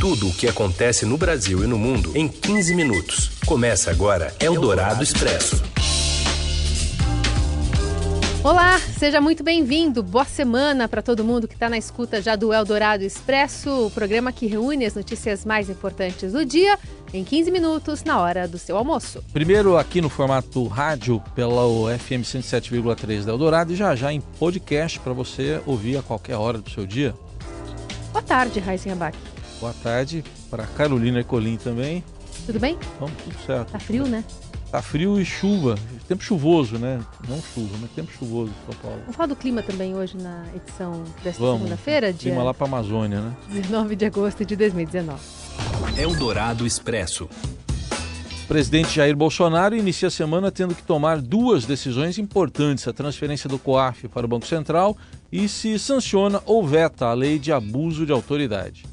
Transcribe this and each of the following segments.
Tudo o que acontece no Brasil e no mundo em 15 minutos. Começa agora Eldorado Expresso. Olá, seja muito bem-vindo. Boa semana para todo mundo que está na escuta já do Eldorado Expresso, o programa que reúne as notícias mais importantes do dia em 15 minutos na hora do seu almoço. Primeiro aqui no formato rádio pela FM 107,3 da Eldorado e já já em podcast para você ouvir a qualquer hora do seu dia. Boa tarde, Raíssen Abac. Boa tarde para Carolina Colim também. Tudo bem? Vamos, tudo certo. Tá frio, né? Tá frio e chuva. Tempo chuvoso, né? Não chuva, mas tempo chuvoso em São Paulo. Vamos falar do clima também hoje na edição desta segunda-feira, dia clima lá para Amazônia, né? 19 de agosto de 2019. Eldorado Expresso. O presidente Jair Bolsonaro inicia a semana tendo que tomar duas decisões importantes: a transferência do COAF para o Banco Central e se sanciona ou veta a lei de abuso de autoridade.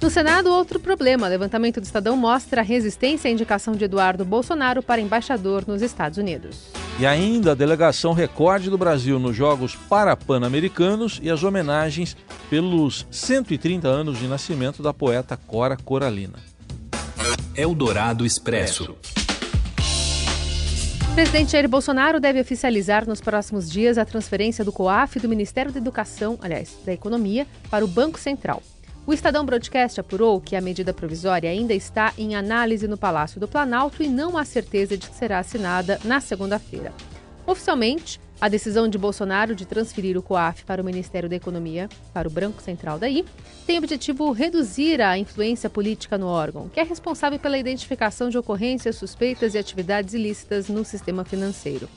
No Senado, outro problema. O levantamento do Estadão mostra a resistência à indicação de Eduardo Bolsonaro para embaixador nos Estados Unidos. E ainda a delegação recorde do Brasil nos Jogos Parapan-Americanos e as homenagens pelos 130 anos de nascimento da poeta Cora Coralina. Eldorado Expresso. O presidente Jair Bolsonaro deve oficializar nos próximos dias a transferência do COAF do Ministério da Educação, aliás, da Economia, para o Banco Central. O Estadão Broadcast apurou que a medida provisória ainda está em análise no Palácio do Planalto e não há certeza de que será assinada na segunda-feira. Oficialmente, a decisão de Bolsonaro de transferir o COAF para o Ministério da Economia, para o Branco Central daí, tem o objetivo reduzir a influência política no órgão, que é responsável pela identificação de ocorrências suspeitas e atividades ilícitas no sistema financeiro.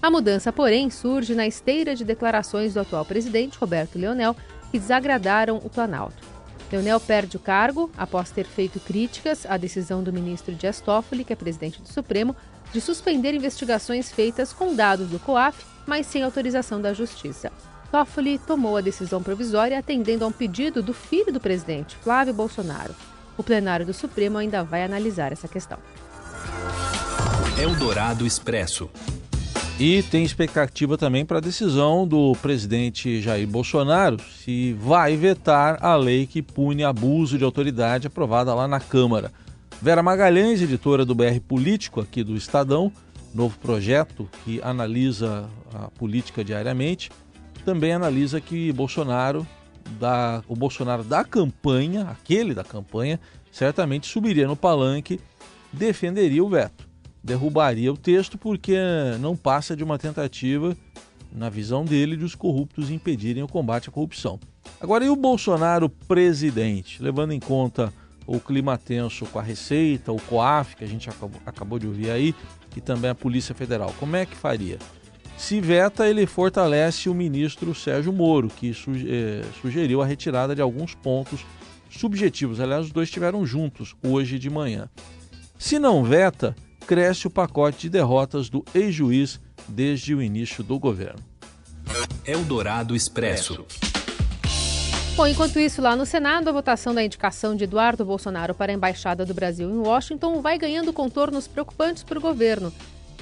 A mudança, porém, surge na esteira de declarações do atual presidente, Roberto Leonel, que desagradaram o Planalto. Leonel perde o cargo após ter feito críticas à decisão do ministro Dias Toffoli, que é presidente do Supremo, de suspender investigações feitas com dados do COAF, mas sem autorização da Justiça. Toffoli tomou a decisão provisória atendendo a um pedido do filho do presidente, Flávio Bolsonaro. O plenário do Supremo ainda vai analisar essa questão. Eldorado Expresso. E tem expectativa também para a decisão do presidente Jair Bolsonaro se vai vetar a lei que pune abuso de autoridade aprovada lá na Câmara. Vera Magalhães, editora do BR Político aqui do Estadão, novo projeto que analisa a política diariamente, também analisa que Bolsonaro, da, o Bolsonaro da campanha, aquele da campanha, certamente subiria no palanque, defenderia o veto derrubaria o texto porque não passa de uma tentativa, na visão dele, de os corruptos impedirem o combate à corrupção. Agora, e o Bolsonaro presidente, levando em conta o clima tenso com a Receita, o COAF, que a gente acabou, acabou de ouvir aí, e também a Polícia Federal, como é que faria? Se veta, ele fortalece o ministro Sérgio Moro, que eh, sugeriu a retirada de alguns pontos subjetivos. Aliás, os dois estiveram juntos hoje de manhã. Se não veta, cresce o pacote de derrotas do ex-juiz desde o início do governo. Eldorado Expresso. Bom, enquanto isso, lá no Senado, a votação da indicação de Eduardo Bolsonaro para a Embaixada do Brasil em Washington vai ganhando contornos preocupantes para o governo.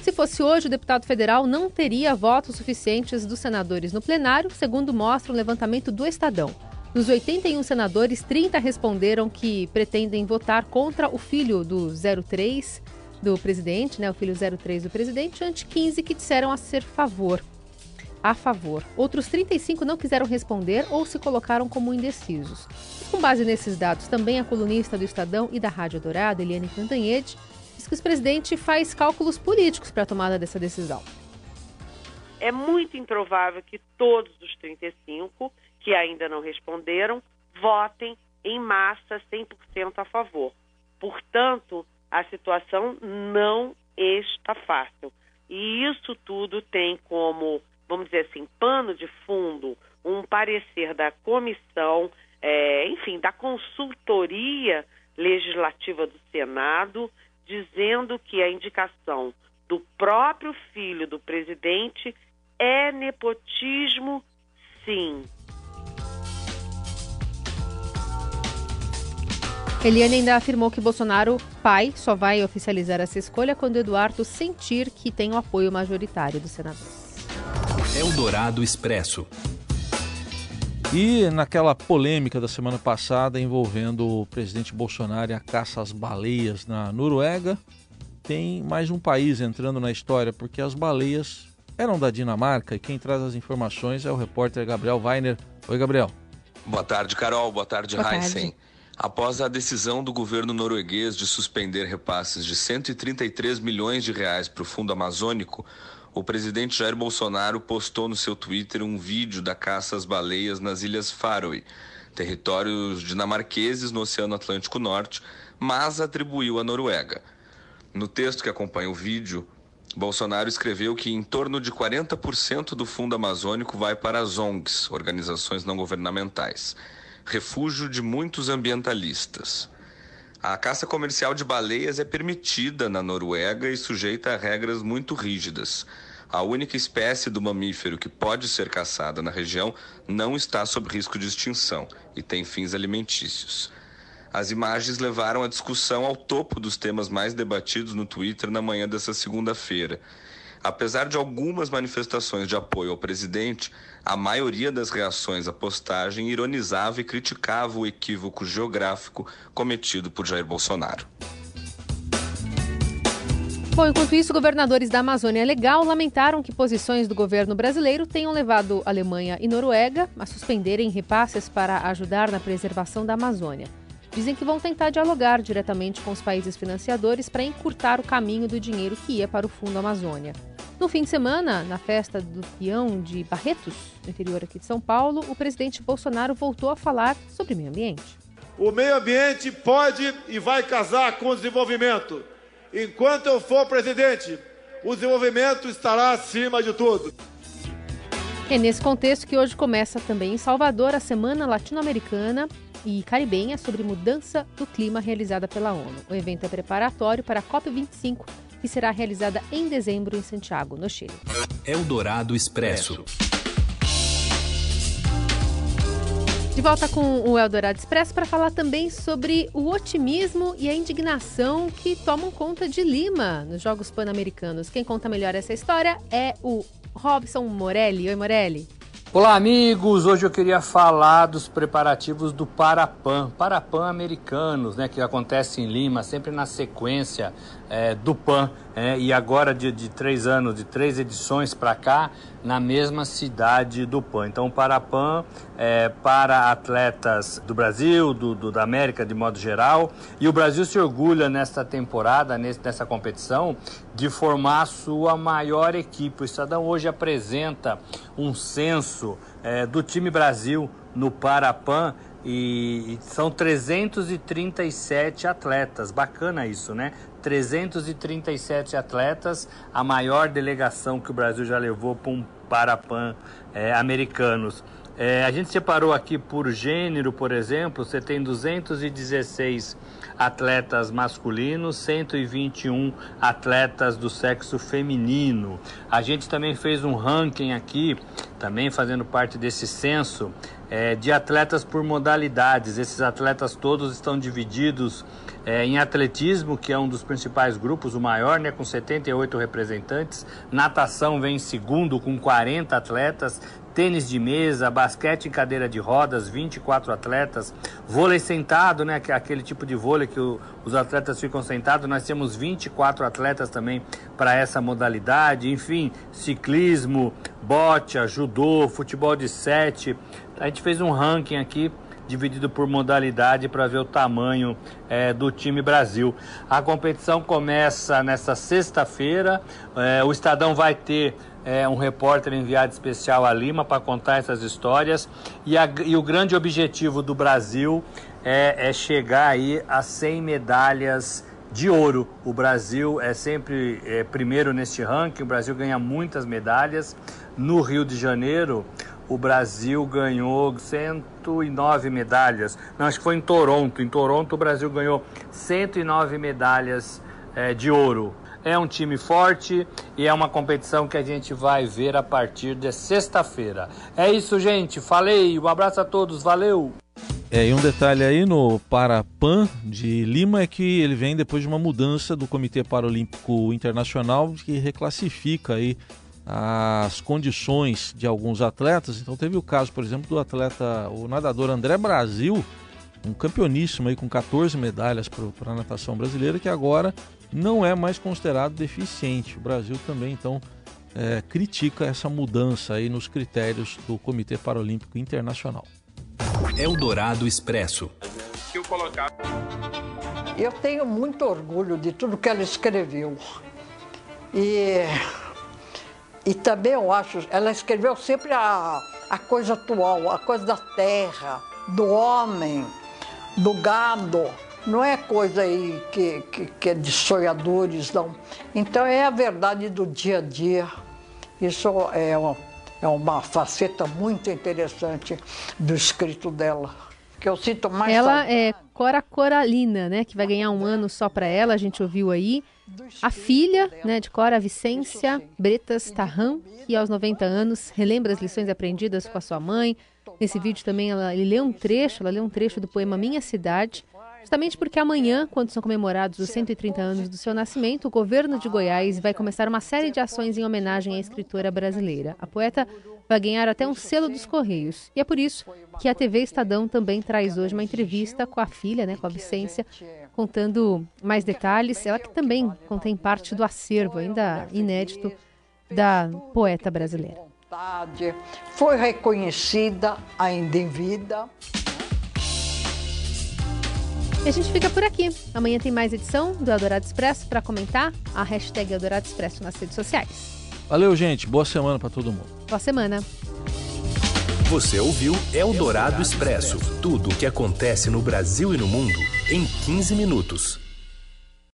Se fosse hoje, o deputado federal não teria votos suficientes dos senadores no plenário, segundo mostra um levantamento do Estadão. Dos 81 senadores, 30 responderam que pretendem votar contra o filho do 03 do presidente, né, o filho 03 do presidente, ante 15 que disseram a ser favor. A favor. Outros 35 não quiseram responder ou se colocaram como indecisos. E com base nesses dados, também a colunista do Estadão e da Rádio Dourado, Eliane Cantanhede, diz que o presidente faz cálculos políticos para a tomada dessa decisão. É muito improvável que todos os 35 que ainda não responderam votem em massa 100% a favor. Portanto, a situação não está fácil. E isso tudo tem como, vamos dizer assim, pano de fundo um parecer da comissão, é, enfim, da consultoria legislativa do Senado, dizendo que a indicação do próprio filho do presidente é nepotismo, sim. Eliane ainda afirmou que Bolsonaro, pai, só vai oficializar essa escolha quando Eduardo sentir que tem o apoio majoritário dos senadores. Eldorado Expresso. E naquela polêmica da semana passada envolvendo o presidente Bolsonaro e a caça às baleias na Noruega, tem mais um país entrando na história, porque as baleias eram da Dinamarca e quem traz as informações é o repórter Gabriel Weiner. Oi, Gabriel. Boa tarde, Carol. Boa tarde, Boa Heisen. Tarde. Após a decisão do governo norueguês de suspender repasses de 133 milhões de reais para o Fundo Amazônico, o presidente Jair Bolsonaro postou no seu Twitter um vídeo da caça às baleias nas Ilhas Faroe, territórios dinamarqueses no Oceano Atlântico Norte, mas atribuiu à Noruega. No texto que acompanha o vídeo, Bolsonaro escreveu que em torno de 40% do fundo amazônico vai para as ONGs, organizações não governamentais, refúgio de muitos ambientalistas. A caça comercial de baleias é permitida na Noruega e sujeita a regras muito rígidas. A única espécie do mamífero que pode ser caçada na região não está sob risco de extinção e tem fins alimentícios. As imagens levaram a discussão ao topo dos temas mais debatidos no Twitter na manhã dessa segunda-feira. Apesar de algumas manifestações de apoio ao presidente, a maioria das reações à postagem ironizava e criticava o equívoco geográfico cometido por Jair Bolsonaro. Bom, enquanto isso, governadores da Amazônia Legal lamentaram que posições do governo brasileiro tenham levado Alemanha e Noruega a suspenderem repasses para ajudar na preservação da Amazônia. Dizem que vão tentar dialogar diretamente com os países financiadores para encurtar o caminho do dinheiro que ia para o Fundo Amazônia. No fim de semana, na festa do peão de Barretos, no interior aqui de São Paulo, o presidente Bolsonaro voltou a falar sobre meio ambiente. O meio ambiente pode e vai casar com o desenvolvimento. Enquanto eu for presidente, o desenvolvimento estará acima de tudo. É nesse contexto que hoje começa também em Salvador a Semana Latino-Americana e Caribenha sobre mudança do clima realizada pela ONU. O evento é preparatório para a COP25, que será realizada em dezembro em Santiago, no Chile. Eldorado Expresso. De volta com o Eldorado Expresso para falar também sobre o otimismo e a indignação que tomam conta de Lima nos Jogos Pan-Americanos. Quem conta melhor essa história é o Robson Morelli. Oi, Morelli. Olá, amigos! Hoje eu queria falar dos preparativos do Parapan, Parapan americanos, né, que acontece em Lima, sempre na sequência é, do PAN, é, e agora de, de três anos, de três edições para cá, na mesma cidade do PAN. Então, o Parapan é para atletas do Brasil, do, do, da América de modo geral, e o Brasil se orgulha nesta temporada, nessa competição, de formar a sua maior equipe. O Estadão hoje apresenta um censo é, do time Brasil no Parapan e, e são 337 atletas. Bacana isso, né? 337 atletas, a maior delegação que o Brasil já levou para um Parapan é, americanos. É, a gente separou aqui por gênero, por exemplo, você tem 216 atletas masculinos, 121 atletas do sexo feminino. A gente também fez um ranking aqui, também fazendo parte desse censo, é, de atletas por modalidades. Esses atletas todos estão divididos é, em atletismo, que é um dos principais grupos, o maior, né, com 78 representantes. Natação vem em segundo, com 40 atletas tênis de mesa, basquete em cadeira de rodas, 24 atletas, vôlei sentado, né, é aquele tipo de vôlei que o, os atletas ficam sentados, nós temos 24 atletas também para essa modalidade, enfim, ciclismo, bote, judô, futebol de sete. A gente fez um ranking aqui dividido por modalidade para ver o tamanho é, do time Brasil. A competição começa nesta sexta-feira. É, o Estadão vai ter é, um repórter enviado especial a Lima para contar essas histórias. E, a, e, o grande objetivo do Brasil é, é, chegar aí a 100 medalhas de ouro. O Brasil é sempre é, primeiro neste ranking, o Brasil ganha muitas medalhas. No Rio de Janeiro, o Brasil ganhou 109 medalhas. Não, acho que foi em Toronto. Em Toronto, o Brasil ganhou 109 medalhas é, de ouro. É um time forte e é uma competição que a gente vai ver a partir de sexta-feira. É isso, gente. Falei. Um abraço a todos. Valeu. É, e um detalhe aí no Parapan de Lima é que ele vem depois de uma mudança do Comitê Paralímpico Internacional que reclassifica aí as condições de alguns atletas. Então teve o caso, por exemplo, do atleta, o nadador André Brasil, um campeoníssimo aí com 14 medalhas para a natação brasileira, que agora não é mais considerado deficiente. O Brasil também, então, é, critica essa mudança aí nos critérios do Comitê Paralímpico Internacional. Eldorado Expresso. Eu tenho muito orgulho de tudo que ela escreveu. E, e também eu acho, ela escreveu sempre a, a coisa atual, a coisa da terra, do homem, do gado. Não é coisa aí que, que, que é de sonhadores, não. Então é a verdade do dia a dia. Isso é uma, é uma faceta muito interessante do escrito dela. Que eu sinto mais. Ela saudade. é Cora Coralina, né? Que vai ganhar um ano só para ela, a gente ouviu aí. A filha né, de Cora, Vicência Bretas Tarran, que aos 90 anos relembra as lições aprendidas com a sua mãe. Nesse vídeo também ela lê um trecho, ela lê um trecho do poema Minha Cidade, justamente porque amanhã, quando são comemorados os 130 anos do seu nascimento, o governo de Goiás vai começar uma série de ações em homenagem à escritora brasileira. A poeta vai ganhar até um selo dos Correios. E é por isso que a TV Estadão também traz hoje uma entrevista com a filha, né, com a Vicência, contando mais detalhes. Ela que também contém parte do acervo, ainda inédito, da poeta brasileira. Foi reconhecida ainda em vida. E a gente fica por aqui. Amanhã tem mais edição do Eldorado Expresso para comentar a hashtag Eldorado Expresso nas redes sociais. Valeu, gente. Boa semana para todo mundo. Boa semana. Você ouviu Eldorado Expresso tudo o que acontece no Brasil e no mundo em 15 minutos.